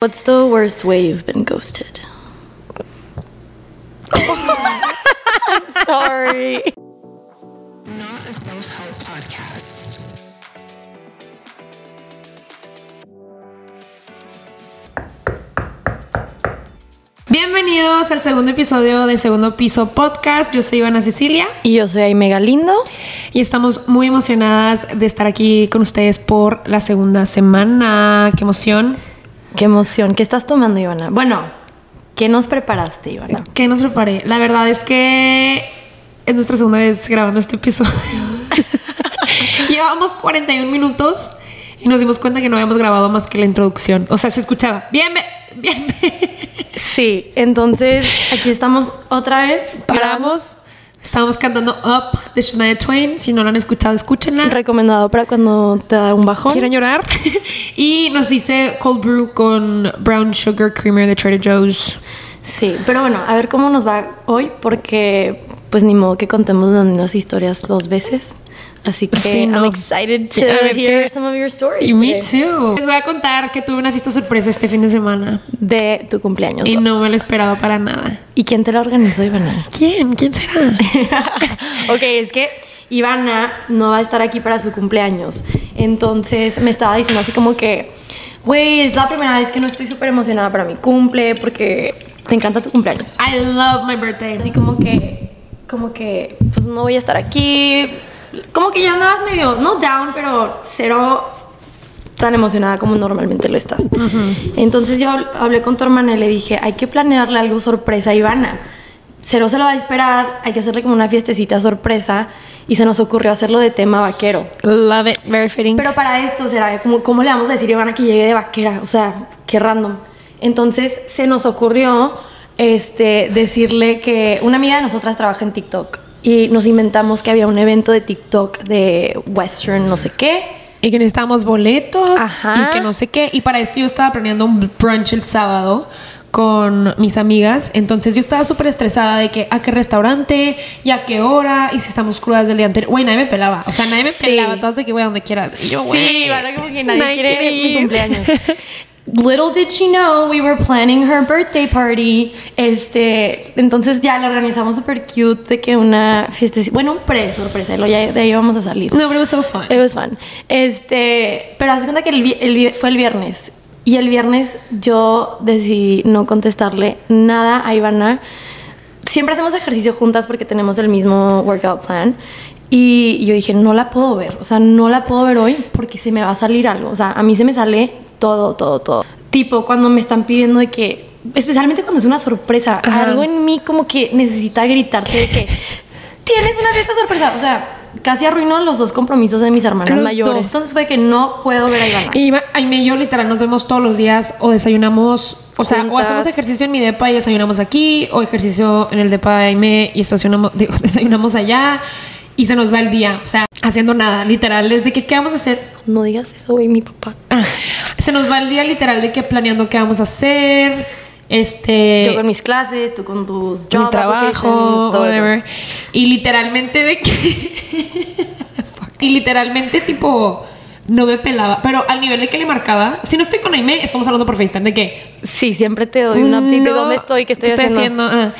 What's the worst way you've been ghosted? I'm sorry. Not a self-help podcast. Bienvenidos al segundo episodio de Segundo Piso Podcast. Yo soy Ivana Cecilia Y yo soy Aime Galindo. y estamos muy emocionadas de estar aquí con ustedes por la segunda semana. ¡Qué emoción! Qué emoción. ¿Qué estás tomando, Ivana? Bueno, ¿qué nos preparaste, Ivana? ¿Qué nos preparé? La verdad es que es nuestra segunda vez grabando este episodio. Llevábamos 41 minutos y nos dimos cuenta que no habíamos grabado más que la introducción. O sea, se escuchaba. Bien, bien. Sí, entonces aquí estamos otra vez. Paramos. Estábamos cantando Up de Shania Twain. Si no lo han escuchado, escúchenla. Recomendado para cuando te da un bajón. quieren llorar. y nos dice cold brew con brown sugar creamer de Trader Joe's. Sí, pero bueno, a ver cómo nos va hoy, porque pues ni modo que contemos las mismas historias dos veces. Así que Sí, no. I'm excited to ver, hear ¿qué? some of your stories. Y me too. Les voy a contar que tuve una fiesta sorpresa este fin de semana De tu cumpleaños. y no me lo esperaba para nada. ¿Y quién te la organizó, Ivana? ¿Quién? ¿Quién será? ok, es que Ivana no va a estar aquí para su cumpleaños. Entonces me estaba diciendo así como que, güey, es la primera vez que no estoy súper emocionada para mi cumple porque te encanta tu cumpleaños. I love my birthday. Así como que, como que, pues no voy a estar aquí. Como que ya andabas medio, no down, pero cero tan emocionada como normalmente lo estás. Entonces yo hablé con tu hermana y le dije, hay que planearle algo sorpresa a Ivana. Cero se lo va a esperar, hay que hacerle como una fiestecita sorpresa y se nos ocurrió hacerlo de tema vaquero. Love it. Very fitting. Pero para esto será como, ¿cómo le vamos a decir a Ivana que llegue de vaquera? O sea, qué random. Entonces se nos ocurrió este, decirle que una amiga de nosotras trabaja en TikTok y nos inventamos que había un evento de TikTok de Western no sé qué. Y que necesitábamos boletos Ajá. y que no sé qué. Y para esto yo estaba planeando un brunch el sábado con mis amigas. Entonces yo estaba súper estresada de que a qué restaurante y a qué hora y si estamos crudas del día anterior. Güey, nadie me pelaba. O sea, nadie me Sí. pelaba. Todas de que, güey, donde quieras. Y yo, güey. Sí, Ivana como que nadie, quiere, quiere mi ir. cumpleaños. Little did she know we were planning her birthday party. Este, entonces ya la organizamos súper cute de que una fiesta, bueno, un pre sorpresa, y ya de ahí vamos a salir. No, pero it was so fun. It was fun. Este, pero haz de cuenta que el, el fue el viernes. Y el viernes yo decidí no contestarle nada a Ivana. Siempre hacemos ejercicio juntas porque tenemos el mismo workout plan. Y yo dije, no la puedo ver. O sea, no la puedo ver hoy porque se me va a salir algo. O sea, a mí se me sale todo, todo, todo. Tipo, cuando me están pidiendo de que, especialmente cuando es una sorpresa, Ajá. algo en mí como que necesita gritarte de que tienes una fiesta sorpresa. O sea, casi arruinó los dos compromisos de mis hermanas Los mayores. dos. Entonces fue que no puedo ver a Ivana. Y Aime y yo literal nos vemos todos los días o desayunamos, o sea, o hacemos ejercicio en mi depa y desayunamos aquí, o ejercicio en el depa de Aime y estacionamos, digo, desayunamos allá y se nos va el día, o sea, haciendo nada, literal, desde que qué vamos a hacer. No digas eso, güey, mi papá. Se nos va el día literal de que planeando qué vamos a hacer, este Yo con mis clases, tú con tus mi job trabajo, eso. whatever. Y literalmente de que. y literalmente, tipo, no me pelaba. Pero al nivel de que le marcaba, si no estoy con Aime, estamos hablando por FaceTime de que. Sí, siempre te doy un update de no, dónde estoy, qué estoy, ¿qué haciendo. Ah.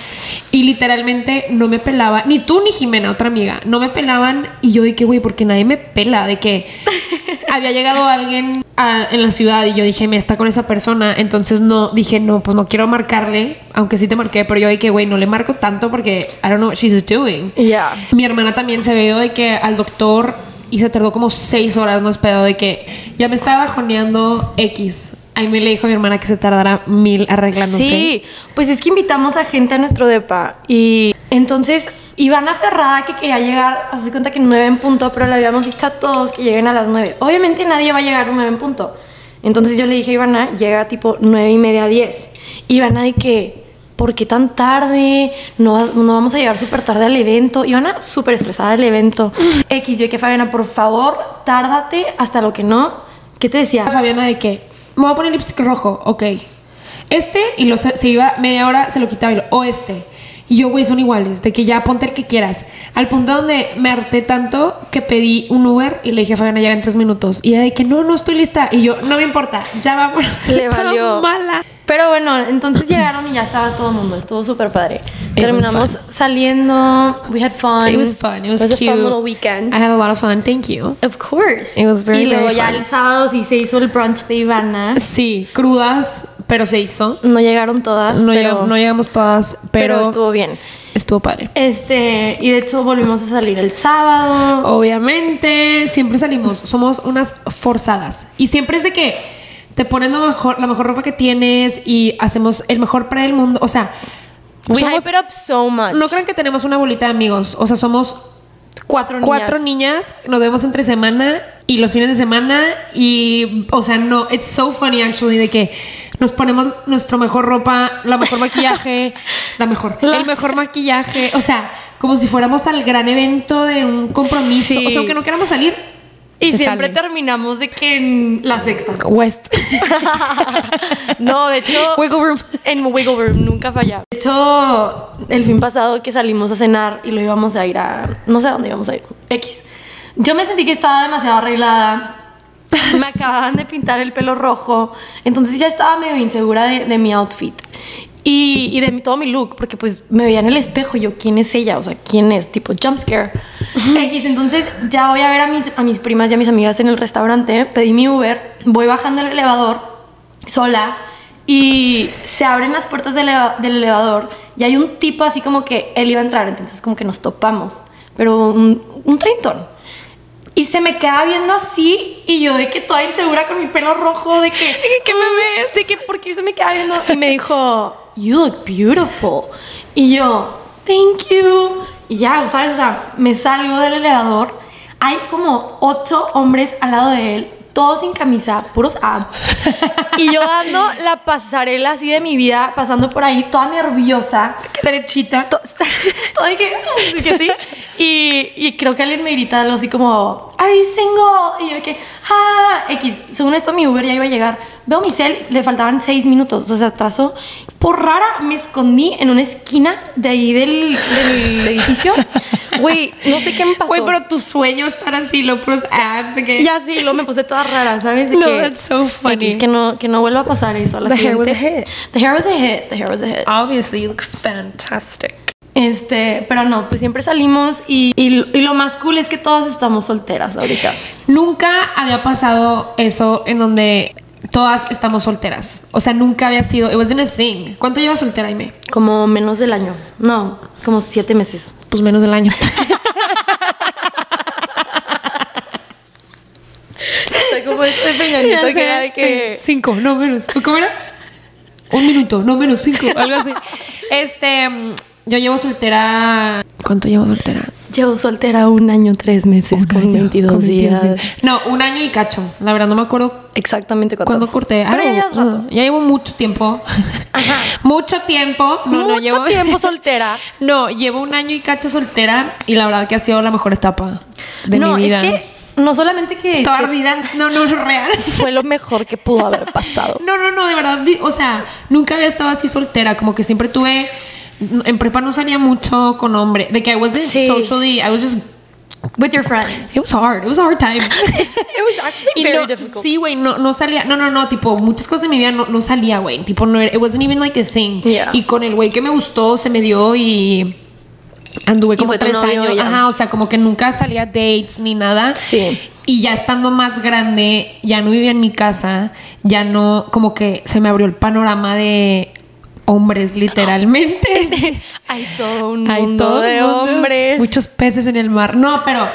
Y literalmente no me pelaba. Ni tú ni Jimena, otra amiga. No me pelaban. Y yo de que, güey, porque nadie me pela. De que había llegado alguien a- en la ciudad y yo dije, me está con esa persona. Entonces no, dije, no, pues no quiero marcarle. Aunque sí te marqué, pero yo de que, güey, no le marco tanto porque I don't know what she's doing. Ya. Mi hermana también se ido de que al doctor y se tardó como seis horas, no es pedo, de que ya me estaba bajoneando X. Ahí me le dijo a mi hermana que se tardara mil arreglándose. Sí, pues es que invitamos a gente a nuestro depa y entonces Ivana Ferrada que quería llegar, hace cuenta que nueve en punto, pero le habíamos dicho a todos que lleguen a las nueve. Obviamente nadie va a llegar a nueve en punto. Entonces yo le dije a Ivana, llega tipo nueve y media, diez. Ivana de que, ¿por qué tan tarde? No, vamos a llegar súper tarde al evento. Ivana súper estresada del evento. X, yo que Fabiana, por favor, tárdate hasta lo que no. ¿Qué te decía? Fabiana de que me voy a poner lipstick rojo, ok. Este y lo se, iba media hora, se lo quitaba y lo, o este. Y yo, güey, son iguales, de que ya ponte el que quieras. Al punto donde me harté tanto que pedí un Uber y le dije a Fabiana, llega en tres minutos. Y ella de que no, no estoy lista. Y yo, no me importa, ya vamos. Le valió. mala. Pero bueno, entonces llegaron y ya estaba todo el mundo. Estuvo súper padre. It Terminamos was saliendo. We had fun. It was fun. It was, a cute. fun little weekend. I had a lot of fun. Thank you. Of course. It was very, y luego very ya fun. el sábado sí se hizo el brunch de Ivana. Sí, crudas, pero se hizo. No llegaron todas, No, pero, llegamos, no llegamos todas, pero pero, estuvo bien. estuvo padre. Este, y de hecho volvimos a salir el sábado. Obviamente, siempre salimos, somos unas forzadas. Y siempre es de que te pones lo mejor, la mejor ropa que tienes y hacemos el mejor para el mundo. O sea, We somos- hype it up so much. no crean que tenemos una bolita de amigos. O sea, somos cuatro niñas. cuatro niñas, nos vemos entre semana y los fines de semana. Y, o sea, no, it's so funny actually de que nos ponemos nuestro mejor ropa, la mejor maquillaje, la mejor, La- el mejor maquillaje. O sea, como si fuéramos al gran evento de un compromiso. Sí. O sea, aunque no queramos salir. Y siempre terminamos de que en la sexta. West. no, de hecho. Wiggle room. En Wiggle Room, nunca falla. De hecho, el fin pasado que salimos a cenar y lo íbamos a ir a. No sé a dónde íbamos a ir. X. Yo me sentí que estaba demasiado arreglada. Me acababan de pintar el pelo rojo. Entonces ya estaba medio insegura de, de mi outfit. Y, y de mi- todo mi look, porque pues me veía en el espejo y yo, ¿quién es ella? O sea, ¿quién es? Tipo, jump scare. X, entonces ya voy a ver a mis, a mis primas y a mis amigas en el restaurante, pedí mi Uber, voy bajando el elevador sola y se abren las puertas del, eleva- del elevador y hay un tipo así como que él iba a entrar, entonces como que nos topamos, pero un, un treintón. Y se me queda viendo así y yo de que toda insegura con mi pelo rojo, de que, ¿qué me ves? De que, ¿por qué se me queda viendo? Y me dijo, you look beautiful. Y yo, thank you. Y ya, ¿sabes? O sea, me salgo del elevador. Hay como ocho hombres al lado de él, todos sin camisa, puros abs. Y yo dando la pasarela así de mi vida, pasando por ahí, toda nerviosa. Derechita. To- Todo de que, de que sí. Y, y creo que alguien me grita algo así como, ¿Are you single? Y yo que, ¡ah! X. Según esto, mi Uber ya iba a llegar. Veo mi cel, le faltaban seis minutos. O sea, se atrasó. Por rara, me escondí en una esquina de ahí del, del edificio. Güey, no sé qué me pasó. Güey, pero tu sueño estar así, los puros abs. que- Ya sí, luego me puse toda rara, ¿sabes? De No, que, that's so funny. X, que no, que no vuelva a pasar eso. La The hair was a siguiente. hit. The hair was a hit. The hair was a hit. Obviously, you look fantastic. Este, pero no, pues siempre salimos y, y, y lo más cool es que todas estamos solteras ahorita. Nunca había pasado eso en donde todas estamos solteras. O sea, nunca había sido. It wasn't a thing. ¿Cuánto llevas soltera, Aime? Como menos del año. No, como siete meses. Pues menos del año. Está como este peñanito que era de que. Cinco, no menos. ¿Cómo era? Un minuto, no menos cinco, algo así. Este, yo llevo soltera. ¿Cuánto llevo soltera? Llevo soltera un año, tres meses, con Un año, 22 con 22 días. No, un año y cacho. La verdad no me acuerdo Exactamente cuánto. cuándo corté. Pero ya Ah, llevas no, rato. ya llevo mucho tiempo. mucho tiempo. No, Mucho no llevo. tiempo soltera. No, llevo un año y cacho soltera y la verdad que ha sido la mejor etapa de no, mi vida. es que no solamente que Toda ardida. No, no, no, real. fue lo mejor que pudo haber pasado. No, no, no, de verdad. O sea, nunca había estado así soltera. Como que siempre tuve. En prepa no salía mucho con hombre. De que I was Sí. socially. I was just. With your friends. It was hard. It was a hard time. It was actually very no- difficult. Sí, güey, no, no salía. No, no, no, tipo, muchas cosas en mi vida no, no salía, güey. Tipo, no era. It wasn't even like a thing. Yeah. Y con el güey que me gustó, se me dio y. Anduve como tres años. ya. Ajá, o sea, como que nunca salía dates ni nada. Sí. Y ya estando más grande, ya no vivía en mi casa, ya no, como que se me abrió el panorama de hombres, literalmente. Hay todo un Hay mundo todo de mundo, hombres. Muchos peces en el mar. No, pero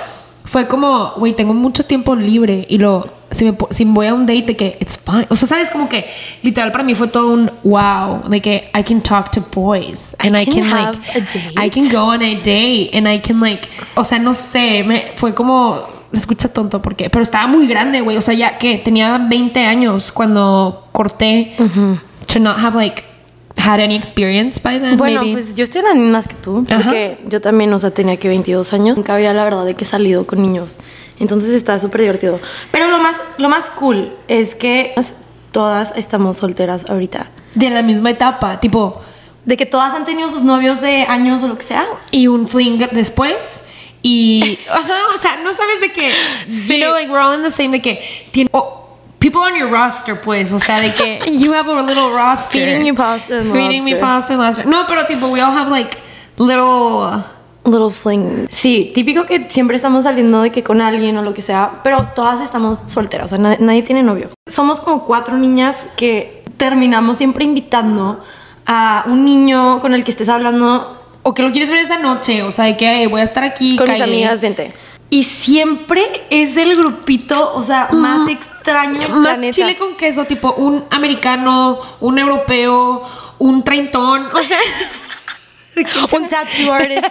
fue como, güey, tengo mucho tiempo libre y lo, si, me, si voy a un date de que it's fine. O sea, sabes, como que literal para mí fue todo un wow, de que I can talk to boys and I can can, have like, a date. I can go on a date and I can like, o sea, no sé, me, fue como, escucha tonto porque, pero estaba muy grande, güey. O sea, ya que tenía 20 años cuando corté to not have like had any experience by then. Bueno, maybe. pues yo estoy en las mismas que tú, Ajá. porque yo también, o sea, tenía que 22 años. Nunca había la verdad de que he salido con niños. Entonces está súper divertido. Pero lo más, lo más cool es que todas estamos solteras ahorita. de la misma etapa, tipo, De que todas han tenido sus novios de años o lo que sea. Y un fling después. Y, ajá, o sea, no sabes de que, Sí. you know, like we're all in the same, de que, tiene, oh, people on your roster, pues, o sea, de que you have a little roster. Feeding you pasta and Feeding me lobster. pasta and lobster. No, pero tipo, we all have like little, Little fling. Sí, típico que siempre estamos saliendo de que con alguien o lo que sea, pero todas estamos solteras, o sea, nadie, nadie tiene novio. Somos como cuatro niñas que terminamos siempre invitando a un niño con el que estés hablando o que lo quieres ver esa noche, o sea, de que "Hey, voy a estar aquí. con mis cagué". amigas, vente. Y siempre es el grupito, o sea, más extraño del Más planeta. chile con queso, tipo un americano, un europeo, un treintón, o sea. Un tattoo artist.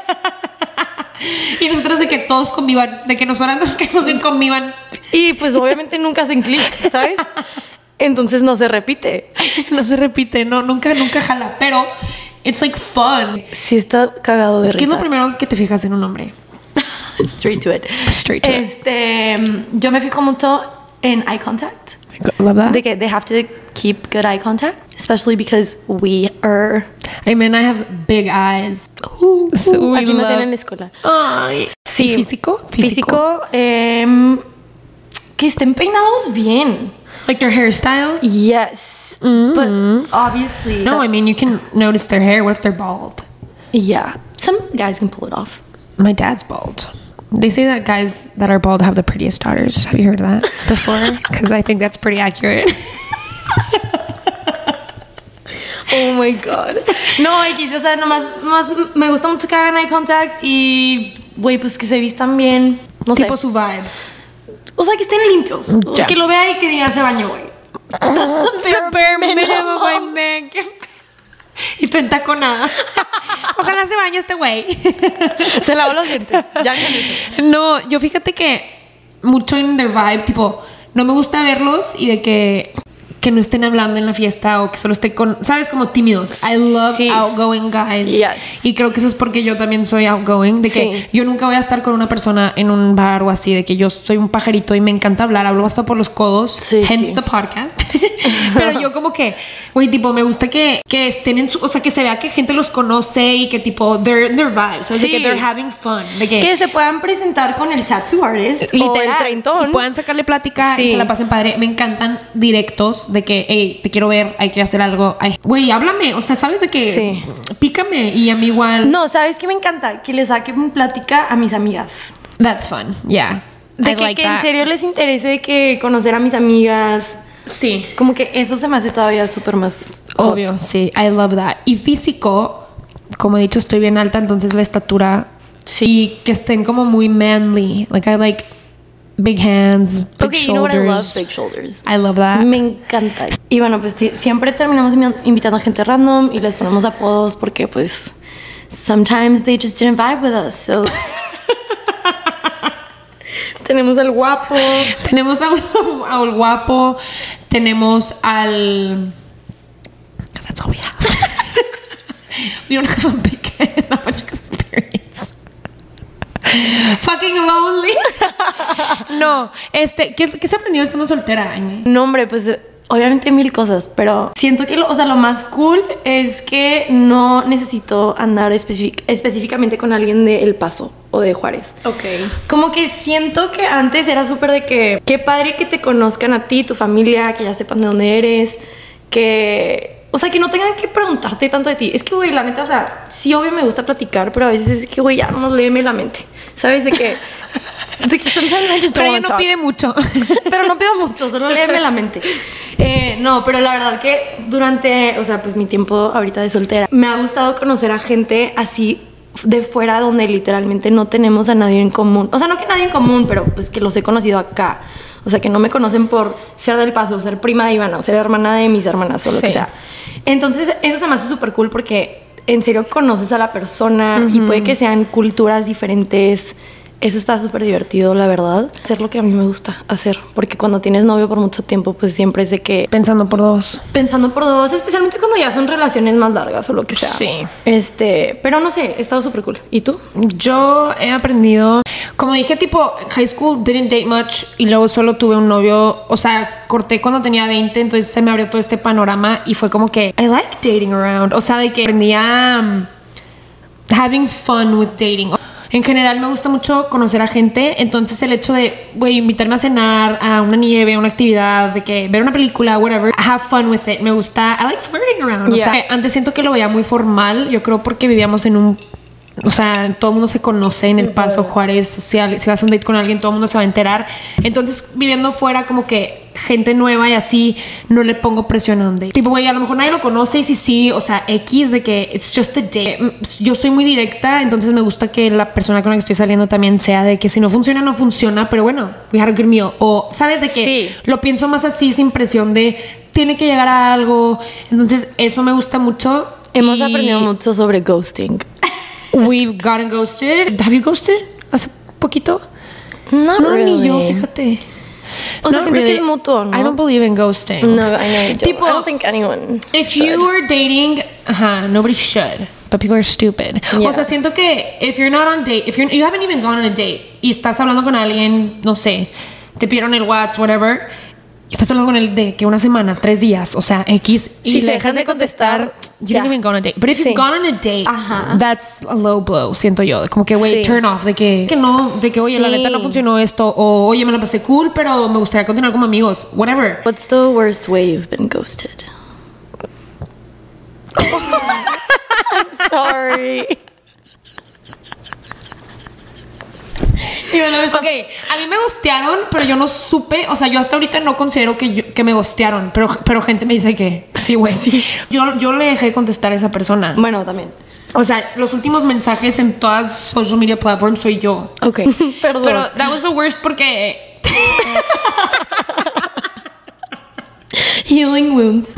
y nosotros de que todos convivan, de que nosotras nos quedemos bien convivan. Y pues obviamente nunca hacen clic, ¿sabes? Entonces no se repite. No se repite, no, nunca, nunca jala, pero it's like fun. Sí está cagado de risa. ¿Qué es lo primero que te fijas en un hombre? Straight to it. Straight to it. este, yo me fijo mucho en eye contact. ¿Verdad? De que they have to keep good eye contact, especially because we are. I mean, I have big eyes. So we así me love- en la escuela. Ay. Sí. ¿Y físico? Físico. em, que estén peinados bien. Like their hairstyle? Yes. But mm. obviously. No, that- I mean, you can notice their hair. What if they're bald? yeah. Some guys can pull it off. My dad's bald. They say that guys that are bald have the prettiest daughters. Have you heard of that before? Because I think that's pretty accurate. Oh my god. No, X, o sea, nomás, nomás me gusta mucho que hagan eye contact y, güey, pues que se vistan bien. No sé. tipo su vibe. O sea, que estén limpios. Ya. Que lo vea y que diga se bañó, güey. Bare minimum, güey. Y tu entaconada. Ojalá se bañe este güey. Se lavó los dientes. Ya. No, yo fíjate que mucho en their vibe, tipo, no me gusta verlos y de que que no estén hablando en la fiesta o que solo estén con, sabes, como tímidos. I love Sí. outgoing guys. Yes. Y creo que eso es porque yo también soy outgoing, de que Sí. yo nunca voy a estar con una persona en un bar o así, de que yo soy un pajarito y me encanta hablar, hablo hasta por los codos, Sí, hence the podcast. Pero yo como que, güey, tipo, me gusta que, que estén en su, o sea, que se vea que gente los conoce y que tipo, they're their vibes, ¿sabes? De que they're having fun, de que Que se puedan presentar con el tattoo artist o el treintón. y puedan sacarle plática y se la pasen padre. Me encantan directos de que, hey, te quiero ver, hay que hacer algo. Güey, háblame. O sea, ¿sabes de que Sí. Pícame. Y a mí igual. No, ¿sabes qué me encanta? Que le saquen plática a mis amigas. That's fun. Yeah. De I que, like que en serio les interese que conocer a mis amigas. Sí. Como que eso se me hace todavía súper más. hot. Obvio, sí. I love that. Y físico, como he dicho, estoy bien alta, entonces la estatura. Sí. Y que estén como muy manly. Like, I like big hands, big Ok, you know what I shoulders. love? Big shoulders. I love that. Me encanta. Y bueno, pues siempre terminamos invi- invitando a gente random y les ponemos apodos porque pues sometimes they just didn't vibe with us. So tenemos al guapo. Tenemos a- al guapo, tenemos al. That's all we have. we don't have a big experience. Fucking lonely. no, este, ¿qué, qué se aprendió estando soltera, Aime? No, hombre, pues obviamente mil cosas, pero siento que lo, o sea, lo más cool es que no necesito andar específic- específicamente con alguien de El Paso o de Juárez. Ok. Como que siento que antes era súper de que qué padre que te conozcan a ti, tu familia, que ya sepan de dónde eres, que... O sea, que no tengan que preguntarte tanto de ti. Es que, güey, la neta, o sea, sí, obvio me gusta platicar, pero a veces es que, güey, ya nomás léeme la mente. ¿Sabes? De que... De que Pero ella no pide mucho. Pero no pido mucho, solo léeme la mente. Eh, no, pero la verdad que durante, o sea, pues mi tiempo ahorita de soltera, me ha gustado conocer a gente así de fuera donde literalmente no tenemos a nadie en común. O sea, no que nadie en común, pero pues que los he conocido acá. O sea, que no me conocen por ser del paso, o ser prima de Ivana, o ser hermana de mis hermanas, o lo Sí. que sea. Entonces, eso se me hace súper cool porque en serio conoces a la persona y puede que sean culturas diferentes, eso está súper divertido, la verdad. Hacer lo que a mí me gusta hacer. Porque cuando tienes novio por mucho tiempo, pues siempre es de que Pensando por dos. pensando por dos, especialmente cuando ya son relaciones más largas o lo que sea. Sí. Este, pero no sé, he estado súper cool. ¿Y tú? Yo he aprendido, como dije, tipo, high school didn't date much y luego solo tuve un novio, o sea, corté cuando tenía 20, entonces se me abrió todo este panorama y fue como que I like dating around, o sea, de que aprendía um, having fun with dating. En general me gusta mucho conocer a gente, entonces el hecho de, güey, invitarme a cenar, a una nieve, a una actividad, de que ver una película, whatever, have fun with it. Me gusta, I like flirting around. O sea, antes siento que lo veía muy formal, yo creo porque vivíamos en un o sea, todo el mundo se conoce en el Paso Juárez social. Si vas a un date con alguien, todo el mundo se va a enterar. Entonces, viviendo fuera, como que gente nueva y así, no le pongo presión a un date. Tipo, güey, a lo mejor nadie lo conoce y sí, sí, o sea, X de que it's just a date. Mm, Yo soy muy directa, entonces me gusta que la persona con la que estoy saliendo también sea de que si no funciona, no funciona, pero bueno, we had a good meal. O, ¿sabes? De que Sí. lo pienso más así, sin presión de tiene que llegar a algo. Entonces, eso me gusta mucho. Hemos Y- aprendido mucho sobre ghosting. We've gotten ghosted. Have you ghosted? Hace poquito. No, no, ni yo, fíjate. O sea, siento que es mutuo, ¿no? I don't believe in ghosting. No, I know you don't. Tipo, I don't think anyone If should. you were dating, uh nobody should. But people are stupid. Yeah. O sea, siento que if you're not on date, if you're, you haven't even gone on a date y estás hablando con alguien, no sé, te pidieron el WhatsApp, whatever, estás hablando con él de que una semana, tres días, o sea, X, y Si le se dejan de contestar, you didn't even go on a date. But if Sí. you've gone on a date, Ajá. that's a low blow, siento yo. Como que, wait, Sí. turn off, de que, que no, de que, oye, la neta no funcionó esto, o oye, me la pasé cool, pero me gustaría continuar como amigos, whatever. What's the worst way you've been ghosted? I'm sorry. Ok, a mí me gostearon, pero yo no supe, o sea, yo hasta ahorita no considero que, yo- que me gostearon, pero, pero gente me dice que sí, güey. Yo, yo le dejé de contestar a esa persona. Bueno, también. O sea, los últimos mensajes en todas social media platforms soy yo. Ok. Perdón. Pero that was the worst porque Healing wounds.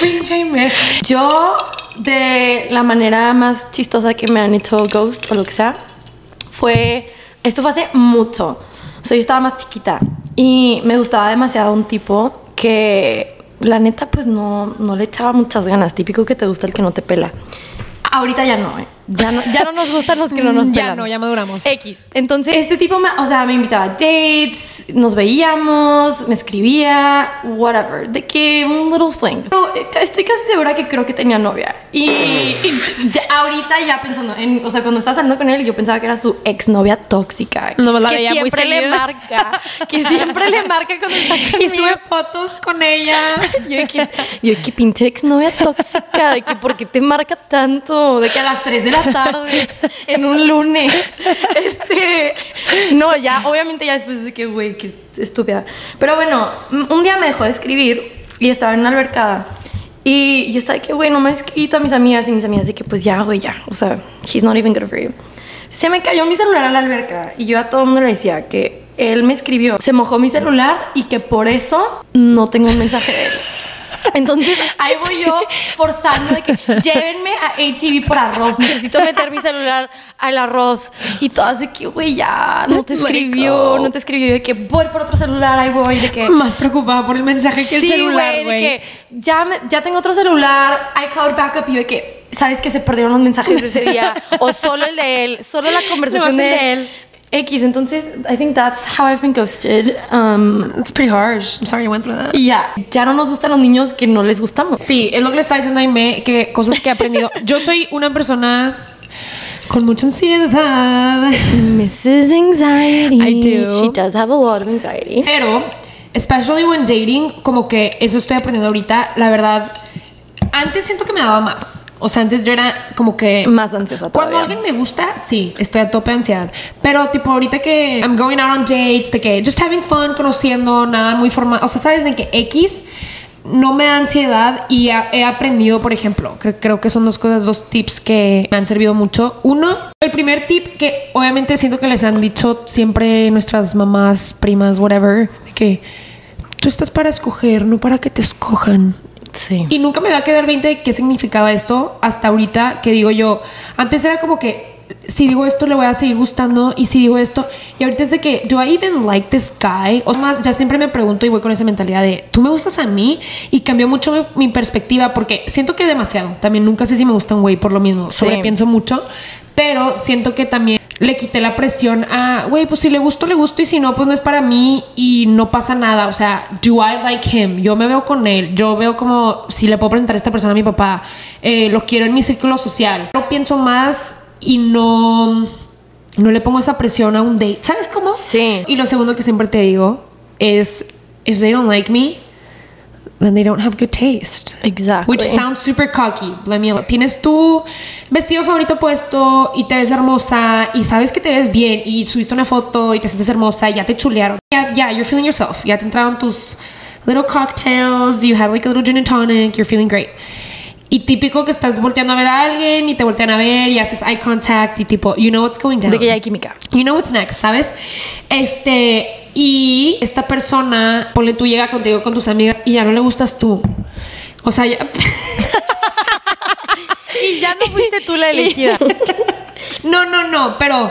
pinche. Yo, de la manera más chistosa que me han hecho ghost o lo que sea, fue. Esto fue hace mucho. O sea, yo estaba más chiquita y me gustaba demasiado un tipo que, la neta, pues no, no le echaba muchas ganas. Típico que te gusta el que no te pela. Ahorita ya no, ¿eh? Ya no, ya no nos gustan los que no nos Ya pelan. no, ya maduramos. X. Entonces, este tipo, me, o sea, me invitaba a dates, nos veíamos, me escribía, whatever. De que un little fling. Pero eh, estoy casi segura que creo que tenía novia. Y, y ya- ahorita ya pensando en, o sea, cuando estaba saliendo con él, yo pensaba que era su exnovia tóxica. Que, No, la que veía muy siempre le marca. Que siempre le marca cuando está conmigo. Y sube fotos con ella. Yo que, yo que pinche exnovia tóxica, de que por qué te marca tanto, de que a las 3 de la tarde, en un lunes, este, no, ya, obviamente ya después de que, güey, qué estúpida. Pero bueno, un día me dejó de escribir y estaba en una albercada. Y yo estaba de que, güey, no me ha escrito a mis amigas y mis amigas de que, pues ya, güey, ya, o sea, he's not even good for you. Se me cayó mi celular a la alberca y yo a todo el mundo le decía que él me escribió, se mojó mi celular y que por eso no tengo un mensaje de él. Entonces ahí voy yo forzando de que llévenme a ATV por arroz, necesito meter mi celular al arroz y todas de que, güey, ya no te escribió, go. no te escribió, de que voy por otro celular, ahí voy, de que... Más preocupada por el mensaje que el Sí, celular, güey, de que ya, me- ya tengo otro celular, iCloud backup y yo de que, ¿sabes que se perdieron los mensajes de ese día? o solo el de él, solo la conversación el de, de él. X, entonces, I think that's how I've been ghosted. Um, It's pretty harsh. I'm sorry you went through that. y ya, ya no nos gustan los niños que no les gustamos. Sí, es lo que le estaba diciendo a Aime, que cosas que he aprendido. Yo soy una persona con mucha ansiedad, Mrs. Anxiety. I do. She does have a lot of anxiety. pero especially when dating, como que eso estoy aprendiendo ahorita, la verdad, antes siento que me daba más. O sea, antes yo era como que Más ansiosa Cuando alguien me gusta, sí, estoy a tope de ansiedad. Pero tipo ahorita que I'm going out on dates, de que just having fun, conociendo, nada muy formal, o sea, sabes de que X no me da ansiedad y he aprendido, por ejemplo, creo, creo que son dos cosas, dos tips que me han servido mucho. Uno, el primer tip que obviamente siento que les han dicho siempre nuestras mamás, primas, whatever, de que tú estás para escoger, no para que te escojan. Sí. Y nunca me va a quedar 20 de qué significaba esto hasta ahorita que digo yo, antes era como que si digo esto le voy a seguir gustando y si digo esto y ahorita es de que do I even like this guy o sea, ya siempre me pregunto y voy con esa mentalidad de tú me gustas a mí y cambió mucho mi, mi perspectiva porque siento que demasiado también nunca sé si me gusta un güey por lo mismo Sí. sobrepienso mucho pero siento que también le quité la presión a güey pues si le gusto le gusto y si no pues no es para mí y no pasa nada o sea do I like him yo me veo con él yo veo como si le puedo presentar a esta persona a mi papá eh, lo quiero en mi círculo social no pienso más y no no le pongo esa presión a un date ¿sabes cómo? Sí. y lo segundo que siempre te digo es if they don't like me then they don't have good taste Exactly. Which sounds super cocky. Let me Tienes tu vestido favorito puesto y te ves hermosa y sabes que te ves bien y subiste una foto y te sientes hermosa y ya te chulearon. Ya, ya, you're feeling yourself. Ya te entraron tus little cocktails, you had like a little gin and tonic, you're feeling great. Y típico que estás volteando a ver a alguien y te voltean a ver y haces eye contact y tipo, you know what's going down. De que ya hay química. You know what's next, ¿sabes? Este, y esta persona, ponle tú, llega contigo con tus amigas y ya no le gustas tú. O sea, ya. Y ya no fuiste tú la elegida. no, no, no, pero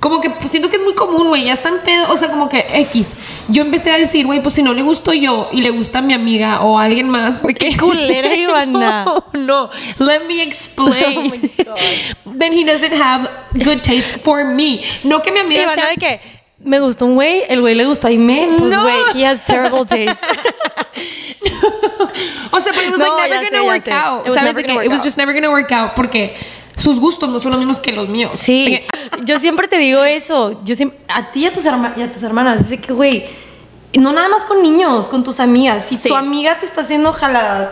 como que siento que es muy común, güey. Ya está en pedo, o sea, como que X. Yo empecé a decir, güey, pues si no le gusto yo y le gusta a mi amiga o a alguien más. Qué culera, Ivana. No, no. Let me explain. Oh my God. Then he doesn't have good taste for me. No que mi amiga Ivana sea de que me gustó un güey, el güey le gustó a Aime. Pues No. güey, he has terrible taste. o sea, but it was No, like never gonna work out. It was ¿Sabes? De it was out. just never gonna work out porque sus gustos no son los mismos que los míos. Sí, yo siempre te digo eso. Yo siempre, a ti y a tus, herma- y a tus hermanas, dice que, güey, no nada más con niños, con tus amigas. Si Sí. tu amiga te está haciendo jaladas,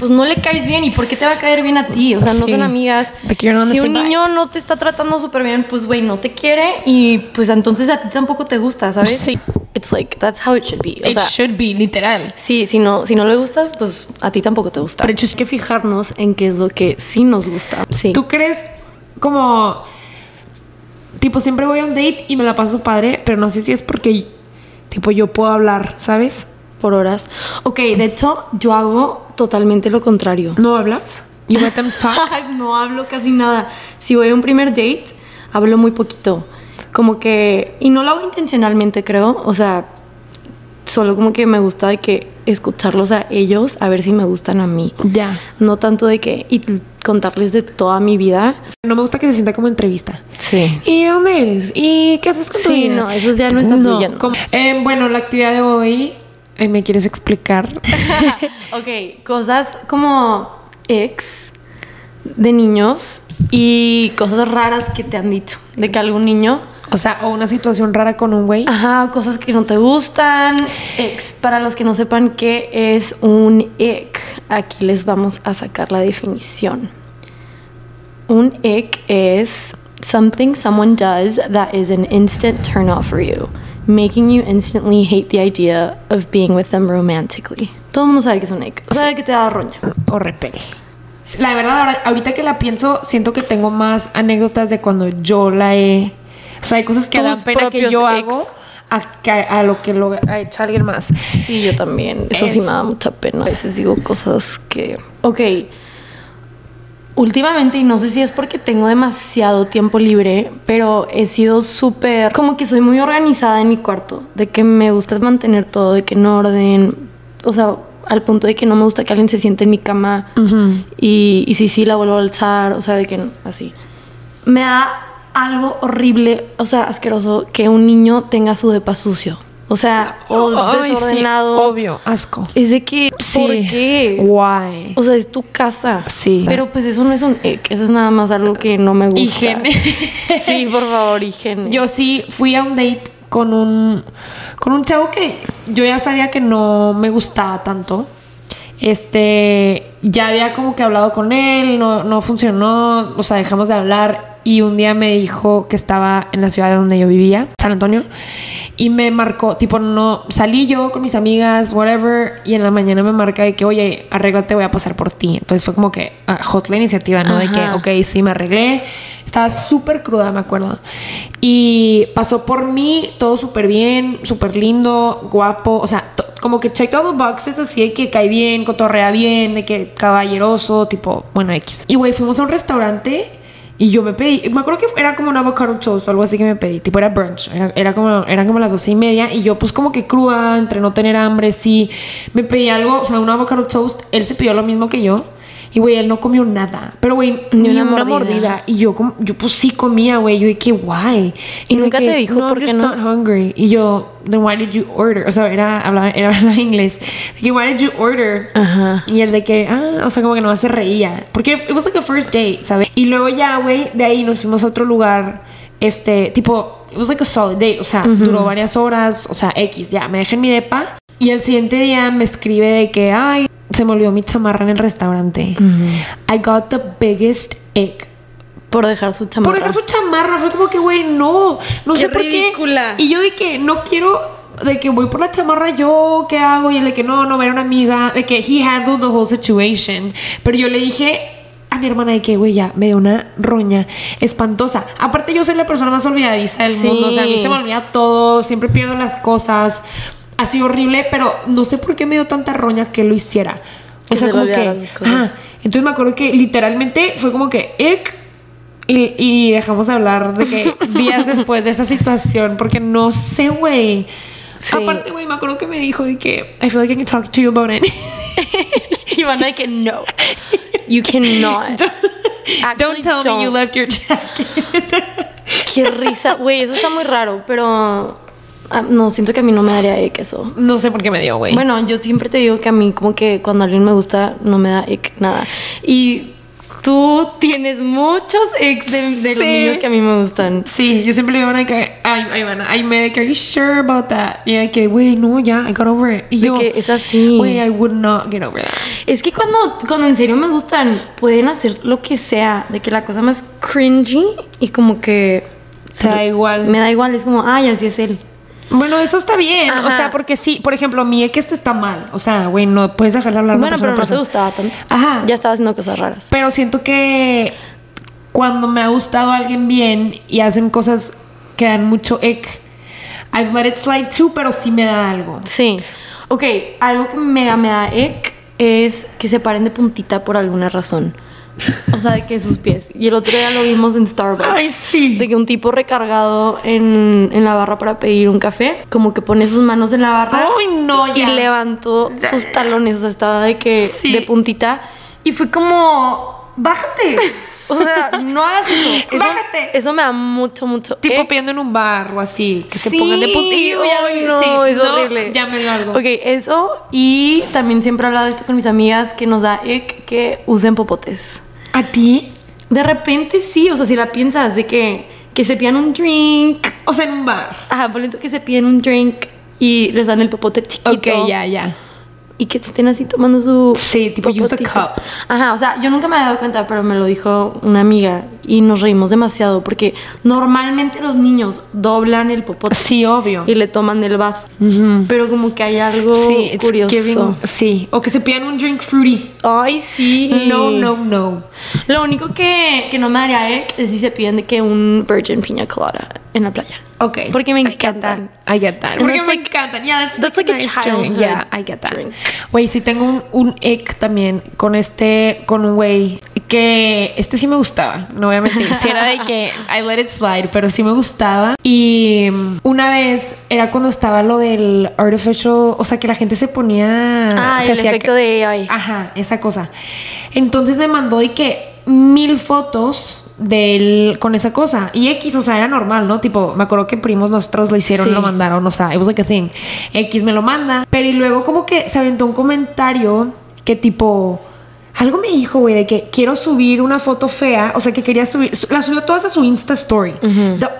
pues no le caes bien. ¿Y por qué te va a caer bien a ti? O sea, no son amigas. Si un niño no te está tratando súper bien, pues, güey, no te quiere y pues entonces a ti tampoco te gusta, ¿sabes? Sí. It's like, that's how it should be. O it sea, should be, literal. Sí, si no, si no le gustas, pues a ti tampoco te gusta. Pero hay que fijarnos en qué es lo que sí nos gusta. Sí. ¿Tú crees como tipo siempre voy a un date y me la paso padre, pero no sé si es porque tipo yo puedo hablar, ¿sabes? Por horas. Ok, de hecho, yo hago totalmente lo contrario. ¿No hablas? You let them talk. no hablo casi nada. Si voy a un primer date, hablo muy poquito. Como que. Y no lo hago intencionalmente, creo. O sea, solo como que me gusta de que escucharlos a ellos a ver si me gustan a mí. ya. No tanto de que. Y contarles de toda mi vida. No me gusta que se sienta como entrevista. Sí. ¿Y de dónde eres? ¿Y qué haces con tu Sí, vida? no, esos ya no fluyendo. como- Eh, bueno, la actividad de hoy, ¿me quieres explicar? ok, cosas como ex de niños y cosas raras que te han dicho de que algún niño, o sea, o una situación rara con un güey. ajá, cosas que no te gustan. Ex, para los que no sepan qué es un ick, aquí les vamos a sacar la definición. Un ick is something someone does that is an instant turn off for you, making you instantly hate the idea of being with them romantically. Todo el mundo sabe que es un ick, sabe que te da roña. o repele. La verdad, ahora, ahorita que la pienso, siento que tengo más anécdotas de cuando yo la he. O sea, hay cosas que Tus dan pena que yo ex. hago a, que- a lo que lo ha hecho alguien más. Sí, yo también. Eso sí Es- me da mucha pena. A veces digo cosas que... Ok. Últimamente, y no sé si es porque tengo demasiado tiempo libre, pero he sido súper... Como que soy muy organizada en mi cuarto. De que me gusta mantener todo, de que en orden. O sea, al punto de que no me gusta que alguien se siente en mi cama. y, y si sí, la vuelvo a alzar. O sea, de que no, así. Me da algo horrible, o sea, asqueroso, que un niño tenga su depa sucio. O sea, o Ay, sí, desordenado. obvio, asco. Es de que, Sí. ¿por qué? Why? O sea, es tu casa. Sí. Pero pues eso no es un ick, eso es nada más algo que no me gusta. Higiene. Sí, por favor, higiene. Yo sí fui a un date con un con un chavo que yo ya sabía que no me gustaba tanto. Este, ya había como que hablado con él, no, no funcionó, o sea, dejamos de hablar y un día me dijo que estaba en la ciudad donde yo vivía, San Antonio, y me marcó, tipo, no, salí yo con mis amigas, whatever, y en la mañana me marca de que, oye, arréglate, voy a pasar por ti. Entonces fue como que, ah, hot la iniciativa, ¿no? De que, Ajá. ok, sí, me arreglé. Estaba súper cruda, me acuerdo. Y pasó por mí todo súper bien, súper lindo, guapo. O sea, como que check all the boxes así de que cae bien, cotorrea bien, de que caballeroso, tipo, bueno, X. Y güey, fuimos a un restaurante Y yo me pedí, me acuerdo que era como un avocado toast o algo así que me pedí, tipo era brunch, era, era como, eran como las doce y media y yo pues como que cruda, entre no tener hambre, sí, me pedí algo, o sea, un avocado toast, él se pidió lo mismo que yo y güey, él no comió nada, pero güey, Ni ni, una mordida. mordida. y yo, yo pues sí comía, güey, yo dije, guay. ¿Y nunca te dijo no, por I'm qué just no? not hungry. Y yo, then why did you order? O sea, era, hablaba, era hablaba inglés. De que, why did you order? Ajá. Y el de que, ah, o sea, como que no se reía. Porque it was like a first date, ¿sabes? Y luego ya, güey, de ahí nos fuimos a otro lugar, este, tipo, it was like a solid date. O sea, duró varias horas, o sea, X, ya, me dejé en mi depa. Y el siguiente día me escribe de que, ay, se me olvidó mi chamarra en el restaurante. I got the biggest ick. Por dejar su chamarra. Por dejar su chamarra, fue como que, güey, no, no Qué sé por ridícula. qué. Y yo de que no quiero, de que voy por la chamarra yo, ¿qué hago? Y él de que no, no, va a ir una amiga, de que he handled the whole situation. Pero yo le dije a mi hermana de que, güey, ya, me dio una roña espantosa. Aparte, yo soy la persona más olvidadiza del Sí. mundo, o sea, a mí se me olvida todo, siempre pierdo las cosas. Sido horrible, pero no sé por qué me dio tanta roña que lo hiciera. O sea, como que. ajá. Entonces me acuerdo que literalmente fue como que, ick, y, y dejamos de hablar de que días después de esa situación, porque no sé, güey. Sí. Aparte, güey, me acuerdo que me dijo de que I feel like I can talk to you about it. Y van a de que no. You cannot. don't Actually, tell me you don't. left your jacket. Qué risa. Güey, eso está muy raro, pero. Ah, no, siento que a mí no me daría ick eso. no sé por qué me dio, güey. Bueno, yo siempre te digo que a mí, como que cuando alguien me gusta, no me da ick nada. Y tú tienes muchos icks de, de los Sí. niños que a mí me gustan. Sí, yo siempre le digo a Ivana ay, ay, Ivana, ay, me de que, are you sure about that? Y ella que, güey, no, ya, I got over it. Y De yo, que es así. Güey, I would not get over that. Es que cuando, cuando en serio me gustan, pueden hacer lo que sea, de que la cosa más cringy y como que... Se da igual. Me da igual, es como, ay, así es él. Bueno, eso está bien. O sea, porque sí, por ejemplo, mi ex este está mal. O sea, güey, no puedes dejarle hablar a una Bueno, pero no te gustaba tanto. Ajá. Ya estaba haciendo cosas raras. Pero siento que cuando me ha gustado alguien bien y hacen cosas que dan mucho ick, I've let it slide too, pero sí me da algo. Sí. Ok, algo que mega me da ick es que se paren de puntita por alguna razón. O sea, de que sus pies. Y el otro día lo vimos en Starbucks. Ay, sí. De que un tipo recargado en, en la barra para pedir un café, como que pone sus manos en la barra. Ay, no, Y ya. levantó sus talones. O sea, estaba de que Sí. de puntita. Y fue como, bájate. O sea, no hagas eso. Eso- Bájate. Eso me da mucho, mucho. Tipo ick. pidiendo en un bar o así, que se pongan de ay, me- no, sí, es horrible. Ya me dio algo. Ok, eso. Y también siempre he hablado de esto con mis amigas que nos da ick que usen popotes. ¿A ti? De repente sí, o sea, si la piensas de que, que se pidan un drink. O sea, en un bar. Ajá, por ejemplo, que se piden un drink y les dan el popote chiquito. Ok, ya, ya. Y que estén así tomando su. Sí, tipo, use the cup. Ajá, o sea, yo nunca me había dado cuenta, pero me lo dijo una amiga y nos reímos demasiado porque normalmente los niños doblan el popote Sí, obvio. y le toman del vaso. Pero como que hay algo Sí, curioso. giving- sí. O que se pidan un drink fruity. Ay, sí. No, no, no. Lo único que, que no me daría ick es si se piden de que un virgin piña colada en la playa. Ok. Porque me I get encantan. that. I get that. Porque me like- encantan. Yeah, that's, that's like, like a nice Yeah, I get that. Güey, sí tengo un, un ick también con este, con un güey que este sí me gustaba, no voy a mentir. Sí era de que I let it slide, pero sí me gustaba. Y mm, una vez era cuando estaba lo del artificial, o sea, que la gente se ponía... Ah, se el efecto que- de AI. Ajá, esa cosa. Entonces me mandó y que mil fotos del con esa cosa y X, o sea, era normal, ¿no? Tipo, me acuerdo que primos nosotros lo hicieron, Sí. lo mandaron, o sea, it was like a thing. X me lo manda, pero y luego como que se aventó un comentario que tipo algo me dijo, güey, de que quiero subir una foto fea, o sea, que quería subir, su- la subió todas a su Insta Story.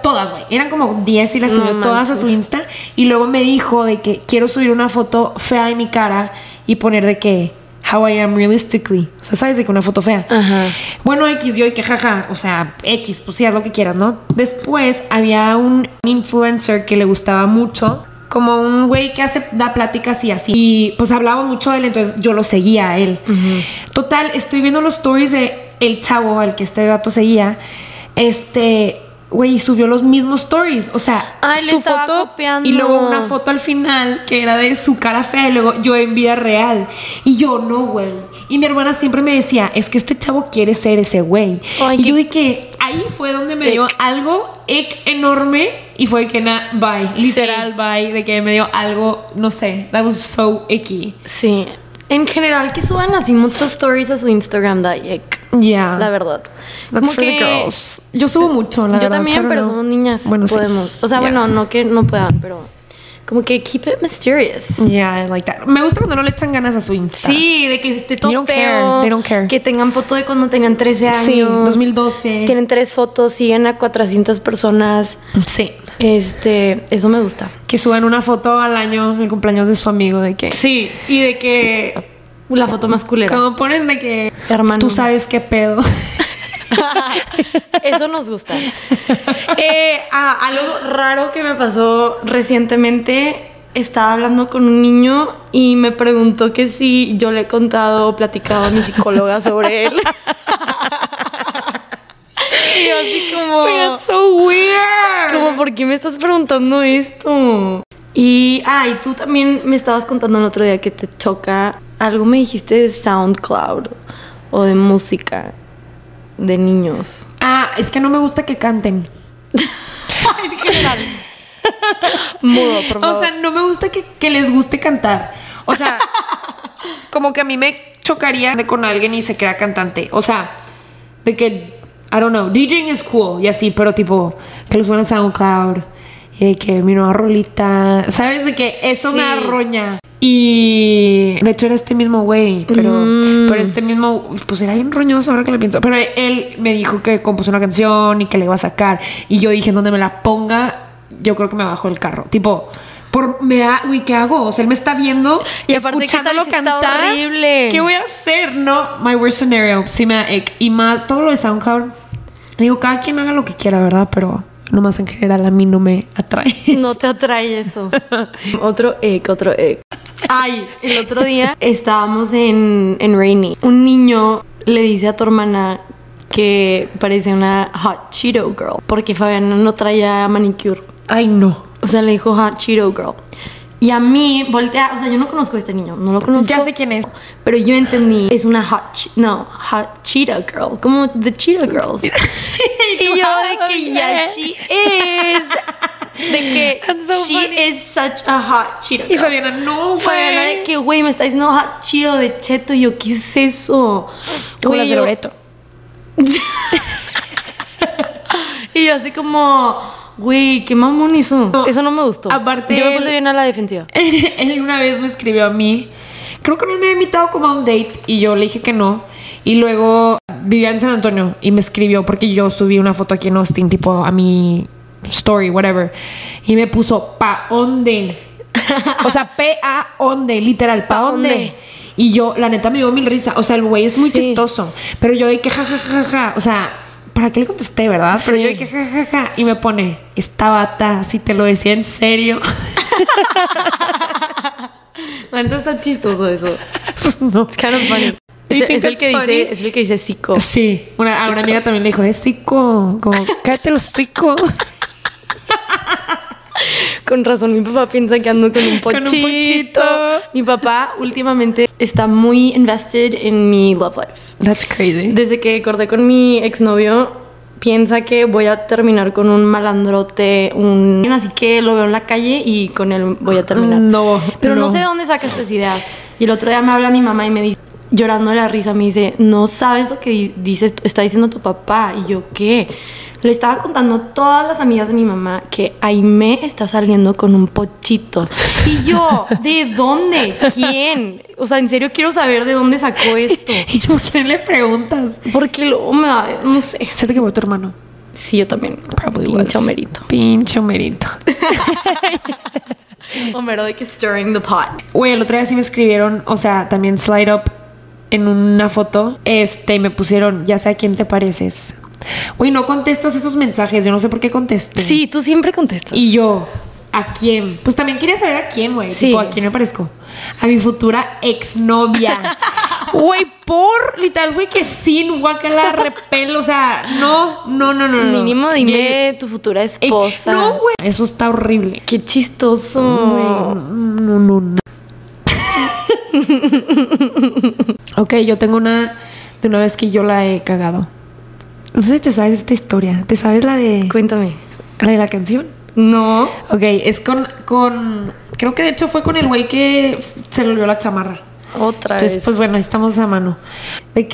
Todas, güey. Eran como 10 y las No subió todas a su. Insta. Y luego me dijo de que quiero subir una foto fea de mi cara y poner de que how I am realistically. O sea, sabes de que una foto fea. Ajá. Bueno, X, yo y que jaja, o sea, X, pues sí, haz lo que quieras, ¿no? Después había un influencer que le gustaba mucho, como un güey que hace, da pláticas y así. Y pues hablaba mucho de él, entonces yo lo seguía a él. Total, estoy viendo los stories de el chavo al que este gato seguía. Este, güey, subió los mismos stories. O sea, Ay, su foto copiando. y luego una foto al final que era de su cara fea y luego yo en vida real. Y yo, no, güey. Y mi hermana siempre me decía, es que este chavo quiere ser ese güey. Y yo de que ahí fue donde me dio algo ick enorme y fue que na, bye, Sí. literal bye, de que me dio algo, no sé, that was so icky. Sí. En general, que suban así muchos stories a su Instagram, da ick, Ya. La verdad. That's Como for the que- girls. Yo subo mucho, la Yo verdad. también, I don't pero somos niñas. Bueno, sí. podemos. O sea, Yeah. bueno, no que no puedan, pero como que keep it mysterious. Yeah, I like that. Me gusta cuando no le echan ganas a su Insta. Sí, de que esté todo They don't feo. care, they don't care. Que tengan foto de cuando tenían 13 años. Sí, 2012. Tienen tres fotos, siguen a 400 personas. Sí. Este, eso me gusta. Que suban una foto al año, el cumpleaños de su amigo, de que. Sí, y de que la foto más culera. Como ponen de que. Hermano. Tú sabes qué pedo. Eso nos gusta. Eh, ah, algo raro que me pasó recientemente. Estaba hablando con un niño y me preguntó que si yo le he contado o platicado a mi psicóloga sobre él. y yo así como... That's so weird. Como, ¿por qué me estás preguntando esto? Y, ah, y tú también me estabas contando el otro día que te choca. Algo me dijiste de SoundCloud o de música de niños. Ah, es que no me gusta que canten. en general. Mudo, por favor. O sea, no me gusta que, que les guste cantar. O sea, como que a mí me chocaría de con alguien y se crea cantante. O sea, de que, I don't know, DJing es cool y así, pero tipo, que lo suena SoundCloud y de que mi nueva rolita, ¿sabes? De que eso me Sí. arroña. Y de hecho era este mismo güey, pero, Mm. pero este mismo, pues era bien roñoso ahora que lo pienso. Pero él me dijo que compuso una canción y que le iba a sacar. Y yo dije, donde me la ponga, yo creo que me bajo el carro. Tipo, por me ha, güey, ¿qué hago? O sea, él me está viendo Y aparte, ¿qué tal escuchándolo está cantar. horrible? ¿Qué voy a hacer? No, my worst scenario. Sí me da. Y más todo lo de SoundCloud. Digo, cada quien haga lo que quiera, ¿verdad? Pero nomás en general a mí no me atrae. No te atrae eso. otro egg, otro egg. Ay, el otro día estábamos en, en Rainy. Un niño le dice a tu hermana que parece una hot Cheeto girl. Porque Fabián no traía manicure. Ay, no. O sea, le dijo hot Cheeto girl. Y a mí voltea, o sea, yo no conozco a este niño, no lo conozco. Ya sé quién es. Pero yo entendí, es una hot, no, hot cheetah girl, como the cheetah girls. y yo de que ya she is, de que so she funny. is such a hot cheetah Y girl. Fabiana, no, Fabiana de que, güey, me está diciendo hot cheeto de cheto. Y yo, ¿qué es eso? Como Güey, las de Loreto. Y yo así como, güey, qué mamón eso. Eso no me gustó. aparte Yo me él- puse bien a la defensiva. Él una vez me escribió a mí. Creo que no me había invitado como a un date y yo le dije que no. Y luego vivía en San Antonio y me escribió porque yo subí una foto aquí en Austin, tipo a mi story, whatever. Y me puso pa onde. O sea, P-A onde, literal, pa ¿Pa onde. dónde? Y yo, la neta, me dio mil risa. O sea, el güey es muy Sí. chistoso. Pero yo de que ja, ja, ja, ja. O sea, ¿para qué le contesté, verdad? Pero yo de que ja, ja, ja. Y me pone, esta bata, si te lo decía en serio. Neta está chistoso eso. no. It's kind of funny. Es, el que funny? dice, es el que dice psico. Sí, una, a una amiga también le dijo, es tico, como, cállate los tico. Con razón, mi papá piensa que ando con un Con un pochito. pochito. Mi papá últimamente está muy invested en mi love life. That's crazy. Desde que corté con mi exnovio, piensa que voy a terminar con un malandrote, un... Así que lo veo en la calle y con él voy a terminar. No, Pero no, no. sé de dónde saca estas ideas. Y el otro día me habla mi mamá y me dice, llorando de la risa, me dice, no sabes lo que di- dice, está diciendo tu papá. Y yo, ¿qué? Le estaba contando a todas las amigas de mi mamá que Aime está saliendo con un pochito. Y yo, ¿de dónde? ¿Quién? O sea, en serio quiero saber de dónde sacó esto. ¿Y no quién le preguntas? Porque luego me va, no sé. Siento que fue tu hermano. Sí, yo también. Probably Pinche. Homerito. Pinche Homerito. Homero de que stirring the pot. Güey, el otro día sí me escribieron, o sea, también slide up en una foto, este, y me pusieron, ya sé a quién te pareces. Güey, no contestas esos mensajes, yo no sé por qué contesté. Sí, tú siempre contestas. Y yo, ¿a quién? Pues también quería saber a quién, güey. Sí. Tipo, ¿a quién me parezco? A mi futura exnovia. Güey, por literal fue que sin guacala, repel, o sea, no, no, no, no. Mínimo dime tu futura Eh, esposa. no, güey. Eso está horrible. Qué chistoso. No, no, no. ok, yo tengo una de una vez que yo la he cagado. No sé si te sabes esta historia. ¿Te sabes la de Cuéntame. la de la canción? No. Ok, es con, con. Creo que de hecho fue con el güey que se le olvidó la chamarra. Otra Entonces, vez. pues bueno, ahí estamos a mano.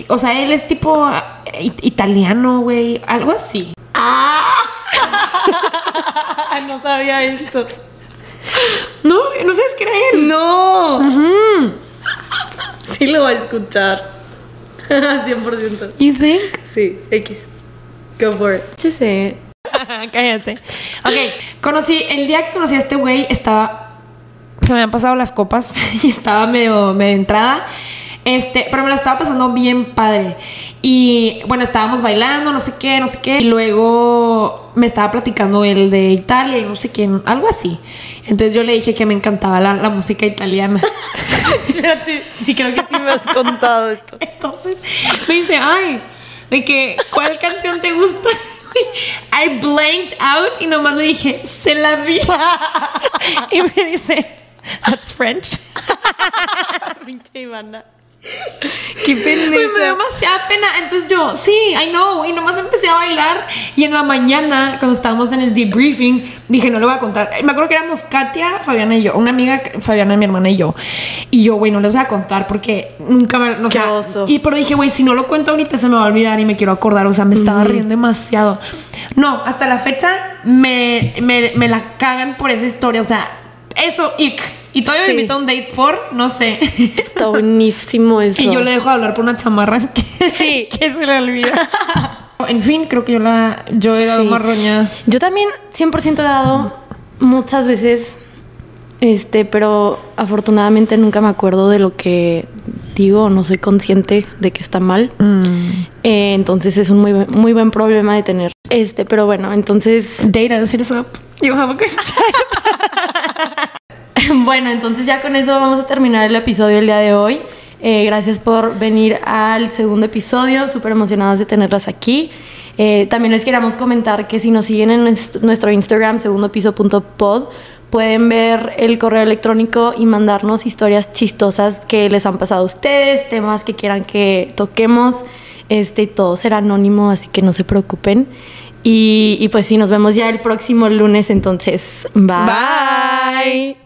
O sea, él es tipo ah, it- italiano, güey. Algo así. no sabía esto. No, no sabes que era él. No. Sí lo va a escuchar. 100%. You think? Sí, X. Go for it. Sí sé. Cállate. Ok, conocí, el día que conocí a este güey estaba. Se me habían pasado las copas y estaba medio, medio entrada. Este, pero me la estaba pasando bien padre. Y bueno, estábamos bailando, no sé qué, no sé qué. Y luego me estaba platicando él de Italia y no sé qué, algo así. Entonces yo le dije que me encantaba la, la música italiana. Espérate, sí creo que sí me has contado esto. Entonces me dice, ay, de que, ¿cuál canción te gusta? I blanked out y nomás le dije, se la vi. y me dice, that's French. Pinche Ivana. Qué Uy, me dio pendeja. demasiada pena. Entonces yo, sí, I know. Y nomás empecé a bailar. Y en la mañana, cuando estábamos en el debriefing, dije, no le voy a contar. Me acuerdo que éramos Katia, Fabiana y yo. Una amiga, Fabiana, mi hermana y yo. Y yo, güey, no les voy a contar porque nunca me. No, Qué sea, oso. Y pero dije, güey, si no lo cuento ahorita se me va a olvidar y me quiero acordar. O sea, me estaba riendo demasiado. No, hasta la fecha me, me, me la cagan por esa historia. O sea, eso, ick. Y todavía Sí. me invitó a un date por, no sé. Está buenísimo eso. Y yo le dejo de hablar por una chamarra que, Sí. que se le olvida. en fin, creo que yo la yo he dado Sí. más roña. Yo también 100% he dado muchas veces, este, pero afortunadamente nunca me acuerdo de lo que digo, no soy consciente de que está mal. Eh, entonces es un muy, buen- muy buen problema de tener. Este, pero bueno, entonces, Data, hit us up. You have a good bueno, entonces ya con eso vamos a terminar el episodio del día de hoy. Eh, gracias por venir al segundo episodio, súper emocionadas de tenerlas aquí. Eh, también les queríamos comentar que si nos siguen en nues- nuestro Instagram, segundopiso.pod, pueden ver el correo electrónico y mandarnos historias chistosas que les han pasado a ustedes, temas que quieran que toquemos. Este, todo será anónimo, así que no se preocupen. Y, y pues sí, nos vemos ya el próximo lunes, entonces, bye. Bye.